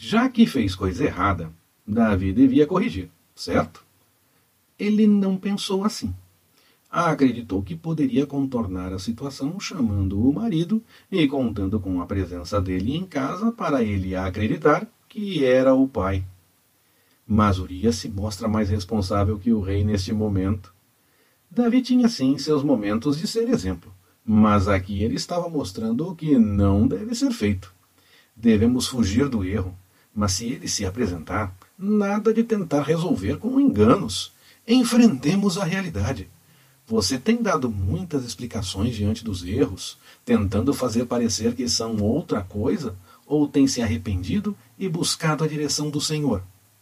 Já que fez coisa errada, Davi devia corrigir, certo? Ele não pensou assim. Acreditou que poderia contornar a situação chamando o marido e contando com a presença dele em casa para ele acreditar que era o pai. Mas Urias se mostra mais responsável que o rei neste momento. Davi tinha sim seus momentos de ser exemplo, mas aqui ele estava mostrando o que não deve ser feito. Devemos fugir do erro, mas se ele se apresentar, nada de tentar resolver com enganos. Enfrentemos a realidade. Você tem dado muitas explicações diante dos erros, tentando fazer parecer que são outra coisa, ou tem se arrependido e buscado a direção do Senhor?